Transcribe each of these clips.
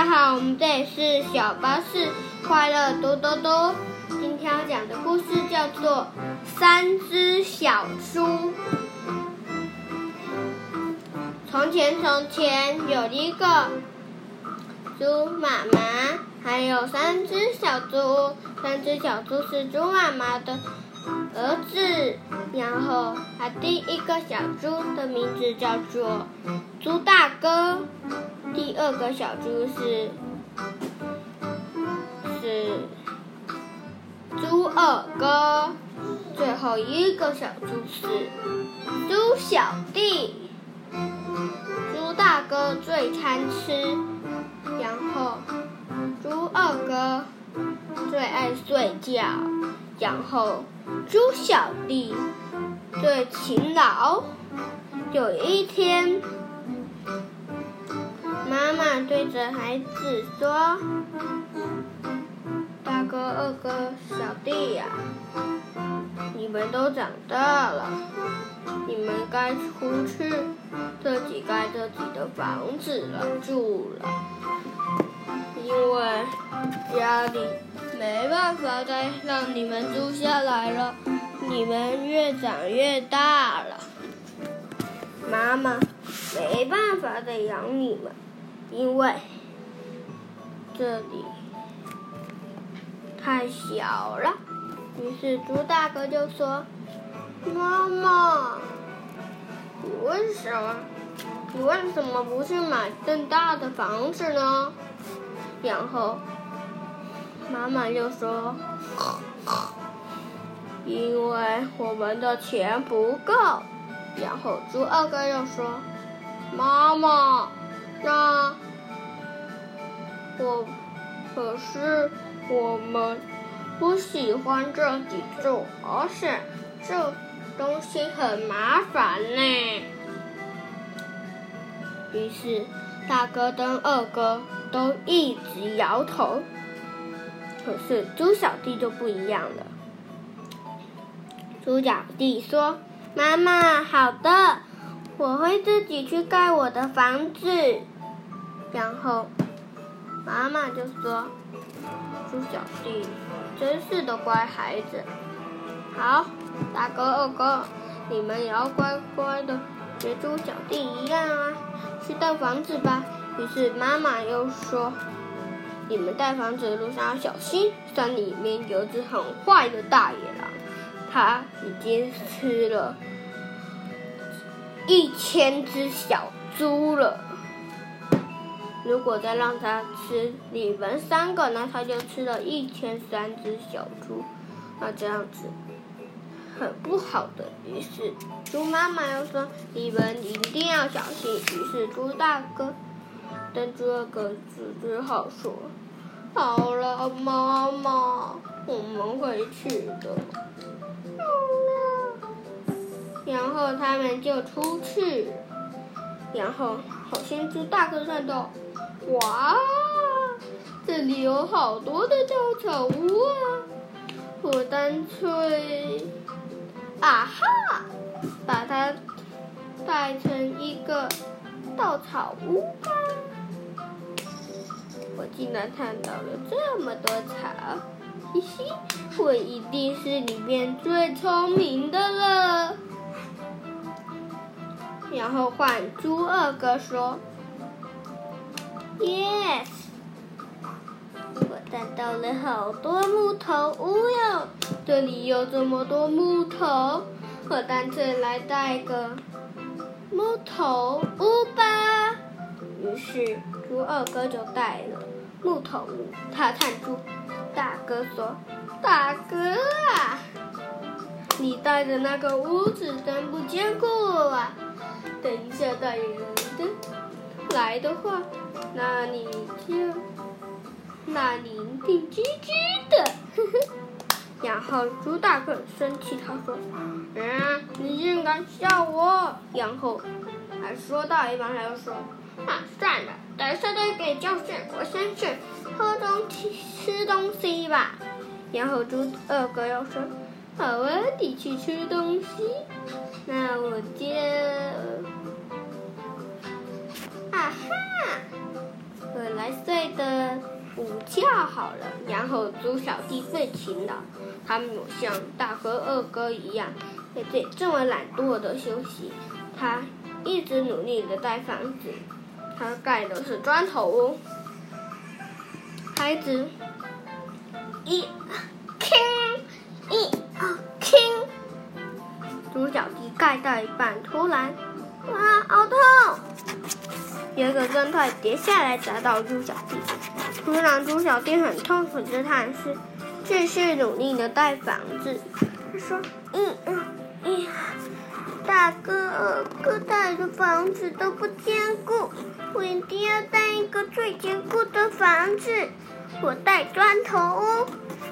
大家好，我们这里是小巴士快乐多多多。今天要讲的故事叫做《三只小猪》。从前，从前有一个猪妈妈，还有三只小猪。三只小猪是猪妈妈的儿子。然后，他第一个小猪的名字叫做猪大哥。第二个小猪是是猪二哥，最后一个小猪是猪小弟。猪大哥最贪吃，然后猪二哥最爱睡觉，然后猪小弟最勤劳。有一天。妈妈对着孩子说：“大哥、二哥、小弟呀，你们都长大了，你们该出去自己盖自己的房子了，住了。因为家里没办法再让你们住下来了，你们越长越大了，妈妈没办法再养你们。”因为这里太小了，于是猪大哥就说：“妈妈，你为什么？你为什么不去买更大的房子呢？”然后妈妈就说：“因为我们的钱不够。”然后猪二哥又说：“妈妈。”那我可是我们不喜欢这几住，而且这东西很麻烦呢。于是大哥跟二哥都一直摇头，可是猪小弟就不一样了。猪小弟说：“妈妈，好的，我会自己去盖我的房子。”然后，妈妈就说：“猪小弟，真是的乖孩子。好，大哥、二哥，你们也要乖乖的，学猪小弟一样啊，去盖房子吧。”于是妈妈又说：“你们盖房子的路上要小心，山里面有只很坏的大野狼，它已经吃了一千只小猪了。”如果再让他吃你们三个，那他就吃了一千三只小猪，那这样子很不好的。于是猪妈妈又说：“你们一定要小心。”于是猪大哥跟猪二哥只好说：“好了，妈妈，我们回去的。”，然后他们就出去，然后好像猪大哥看到。哇，这里有好多的稻草屋啊！我干脆，啊哈，把它盖成一个稻草屋吧。竟然看到了这么多草，嘻嘻，我一定是里面最聪明的了。然后换猪二哥说。Yes，我看到了好多木头屋哟！这里有这么多木头，我干脆来带个木头屋吧。于是猪二哥就带了木头屋。他探出大哥说：“大哥啊，你带的那个屋子真不坚固啊！等一下大野狼的来的话。”那你就，那你一定吱吱的，呵呵。然后猪大哥生气，他说：“嗯，你竟敢笑我！”然后还说到一半，他又说：“啊，算了，等下再给教训。我先去喝东西、吃东西吧。”然后猪二哥又说：“好啊，你去吃东西。那我就……啊哈！”我来睡的午觉好了。然后猪小弟最勤劳，他没有像大哥二哥一样，在这这么懒惰的休息。他一直努力的盖房子，他盖的是砖头屋。孩子，一，听，一，二，听。猪小弟盖到一半，突然，哇，好痛！有一个砖块跌下来砸到猪小弟，突然猪小弟很痛苦的叹息，继续努力的盖房子。他说：“嗯嗯嗯，大哥二哥盖的房子都不坚固，我一定要盖一个最坚固的房子。我带砖头哦。”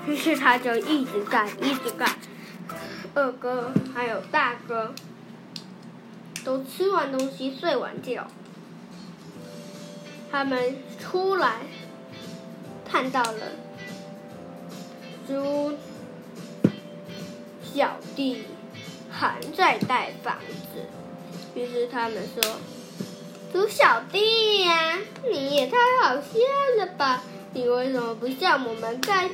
于是他就一直盖，一直盖。二哥还有大哥都吃完东西睡完觉，他们出来看到了猪小弟还在盖房子，于是他们说：“猪小弟呀，你也太好笑了吧！你为什么不像我们盖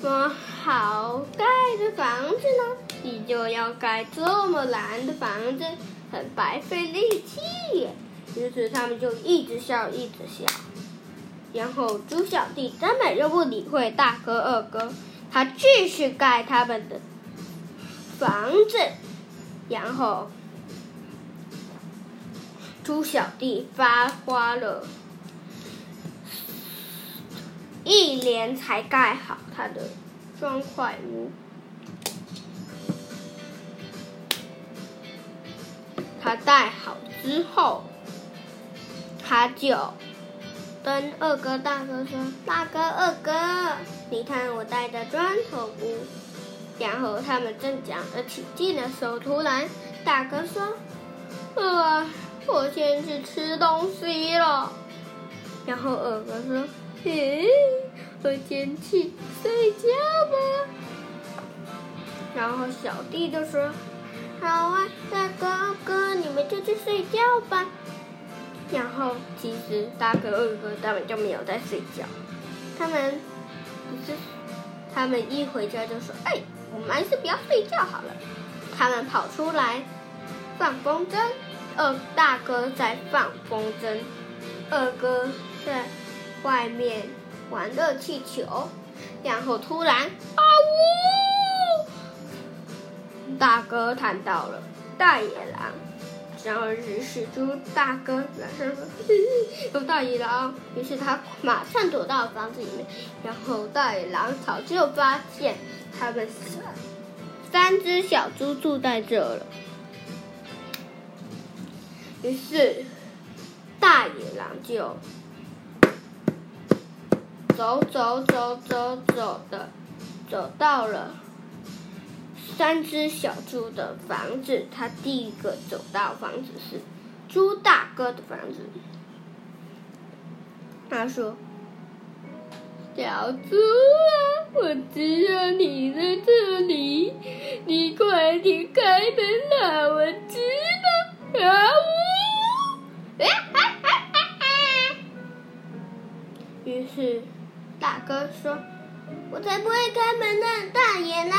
这么？”好盖的房子呢，你就要盖这么难的房子，很白费力气。于是他们就一直笑，一直笑。然后猪小弟根本就不理会大哥、二哥，他继续盖他们的房子。然后猪小弟发花了，一年才盖好他的。砖块屋，他盖好之后，他就跟二哥、大哥说：“大哥、二哥，你看我带的砖头屋。”然后他们正讲得起劲的时候，突然大哥说：“呃，我先去吃东西了。”然后二哥说：“嘿。”我先去睡觉吧。然后小弟就说：“好啊，大哥、哥，你们就去睡觉吧。”然后其实大哥、二哥他们就没有在睡觉，他们只是他们一回家就说：“哎，我们还是不要睡觉好了。”他们跑出来放风筝，二大哥在放风筝，二哥在外面。玩热气球，然后突然啊呜！大哥看到了大野狼，然后于是猪大哥马上说：“有大野狼！”于是他马上躲到房子里面，然后大野狼早就发现他们三只小猪住在这了，于是大野狼就。走走走走走的，走到了三只小猪的房子。他第一个走到房子是猪大哥的房子。他说：“小猪啊，我知道你在这里，你快点开门让我知道。”啊于是。大哥说：“我才不会开门呢，大野狼，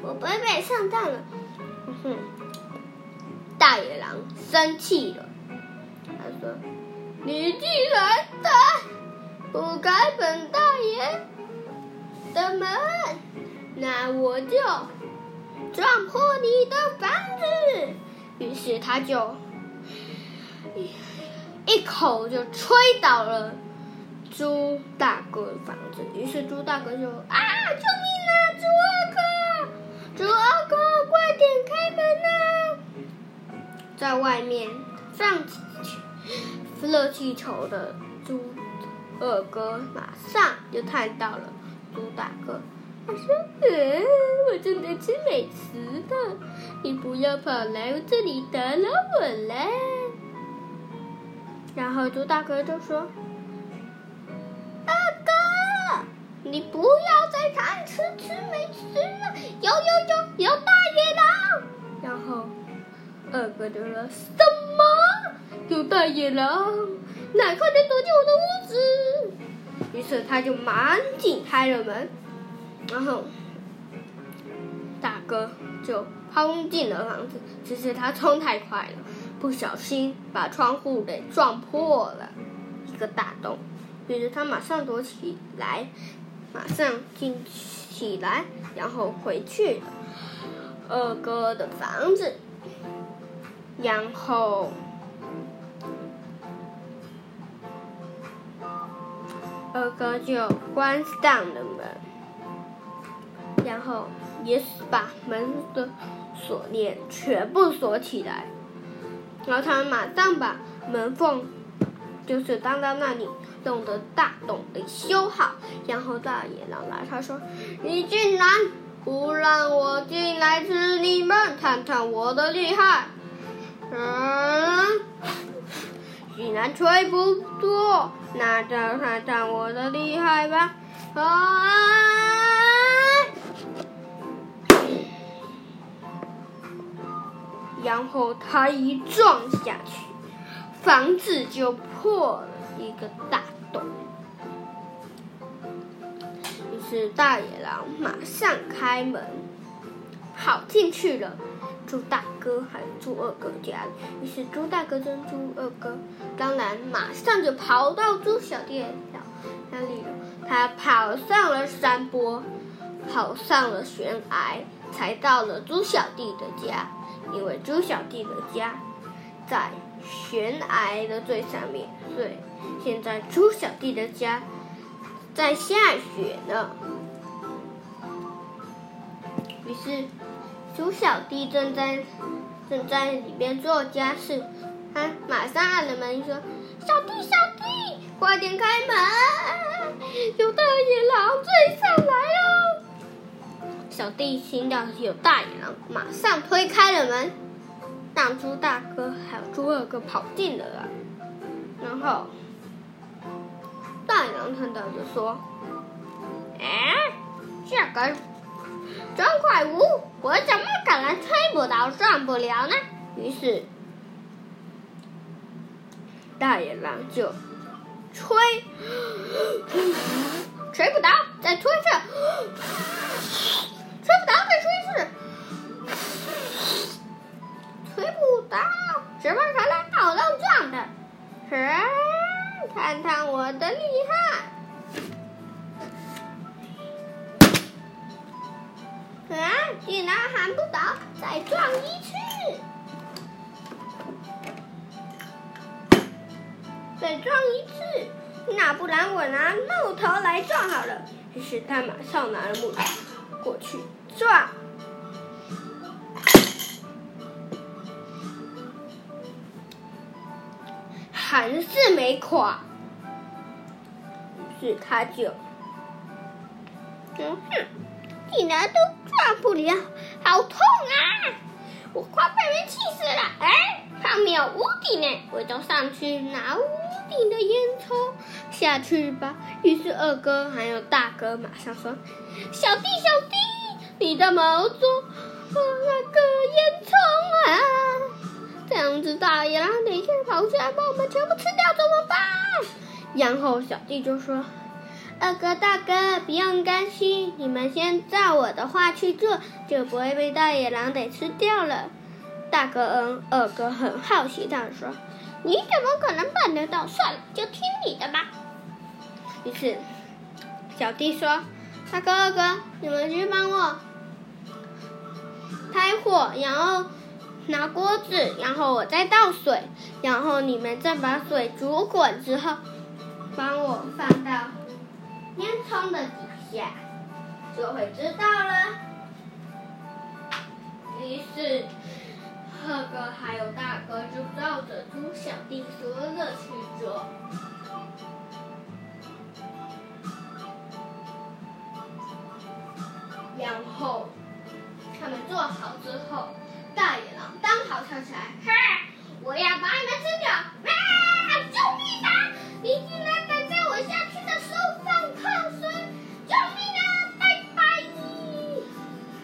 我不会上当了。”哼，大野狼生气了，他说：“你既然不开本大爷的门，那我就撞破你的房子。”于是他就一口就吹倒了。猪大哥的房子，于是猪大哥就啊，救命啊！猪二哥，猪二哥，快点开门呐！在外面放热气球的猪二哥马上就看到了猪大哥，他说：“呃，我正在吃美食呢，你不要跑来这里打扰我了。”然后猪大哥就说。你不要再贪吃吃美食了！有有有有大野狼！然后二哥就说：“什么？有大野狼！那快点躲进我的屋子！于是他就赶紧开了门，然后大哥就冲进了房子。只是他冲太快了，不小心把窗户给撞破了一个大洞。于是他马上躲起来，马上进起来，然后回去二哥的房子，然后。二哥就关上了门，然后也把门的锁链全部锁起来。然后他马上把门缝，就是当当那里洞的大洞给修好。然后大野狼来，他说：“你竟然不让我进来吃你们，看看我的厉害！”嗯。既然吹不多，那就看看我的厉害吧！啊！然后他一撞下去，房子就破了一个大是大野狼马上开门，跑进去了。猪大哥还有猪二哥家里，于是猪大哥跟猪二哥当然马上就跑到猪小弟家那里了。他跑上了山坡，跑上了悬崖，才到了猪小弟的家。因为猪小弟的家在悬崖的最上面，所以现在猪小弟的家在下雪呢。于是。猪小弟正在正在里面做家事，他马上按了门说：“小弟，小弟，快点开门，有大野狼追上来了！”小弟听到有大野狼，马上推开了门，让猪大哥还有猪二哥跑进了来。然后大野狼看到就说：“哎，这个。”砖块屋，我怎么可能吹不到、转不了呢？于是，大野狼就吹，吹不倒，再吹一次，吹不倒，再吹一次，吹不倒，怎么可能跑到转的？看看我的厉害！啊！竟然喊不倒，再撞一次，再撞一次，那不然我拿木头来撞好了。于是他马上拿了木头过去撞，还是没垮。于是他就，嗯哼，竟然都。转不了，好痛啊！我快被人气死了。哎，上面有屋顶呢，我就上去拿屋顶的烟囱下去吧。于是二哥还有大哥马上说：“小弟，小弟，你怎么做那个烟囱啊？两只大野狼等一下跑出来把我们全部吃掉怎么办？”然后小弟就说。二哥、大哥，不用担心，你们先照我的话去做，就不会被大野狼给吃掉了。大哥嗯，二哥很好奇，他说：“你怎么可能办得到？算了，就听你的吧。”于是，小弟说：“大哥、二哥，你们去帮我开火，然后拿锅子，然后我再倒水，然后你们再把水煮滚之后，帮我放到。”烟囱的底下，就会知道了。于是，二哥还有大哥就照着猪小弟说的去做。然后，他们做好之后，狼刚好跳起来，哈！我要把你们吃掉！啊！救命啊！你竟然敢在我下去的时候放！炮声！救命啊！拜拜！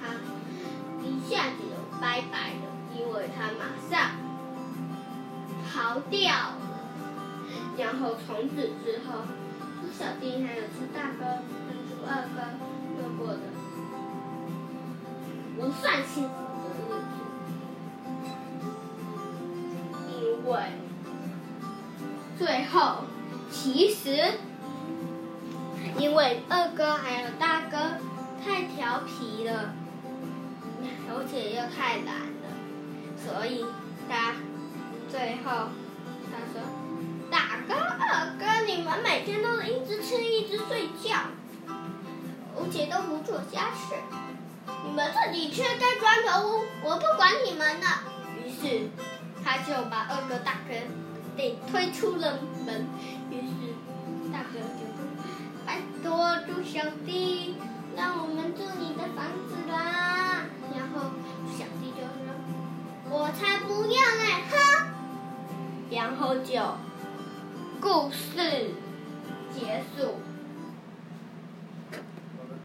他一下子就拜拜了，因为他马上逃掉了。然后从此之后，猪小弟还有猪大哥跟猪二哥都过的不算幸福后其实因为二哥还有大哥太调皮了，而且又太懒了，所以他最后他说：“大哥、二哥，你们每天都一直吃、一直睡觉，而且都不做家事，你们自己去盖砖头屋，我不管你们了。”于是他就把二哥、大哥被推出了门。于是大哥就说：“拜托猪小弟，让我们住你的房子啦。”然后小弟就说：“我才不要呢！”哼。然后就故事结束。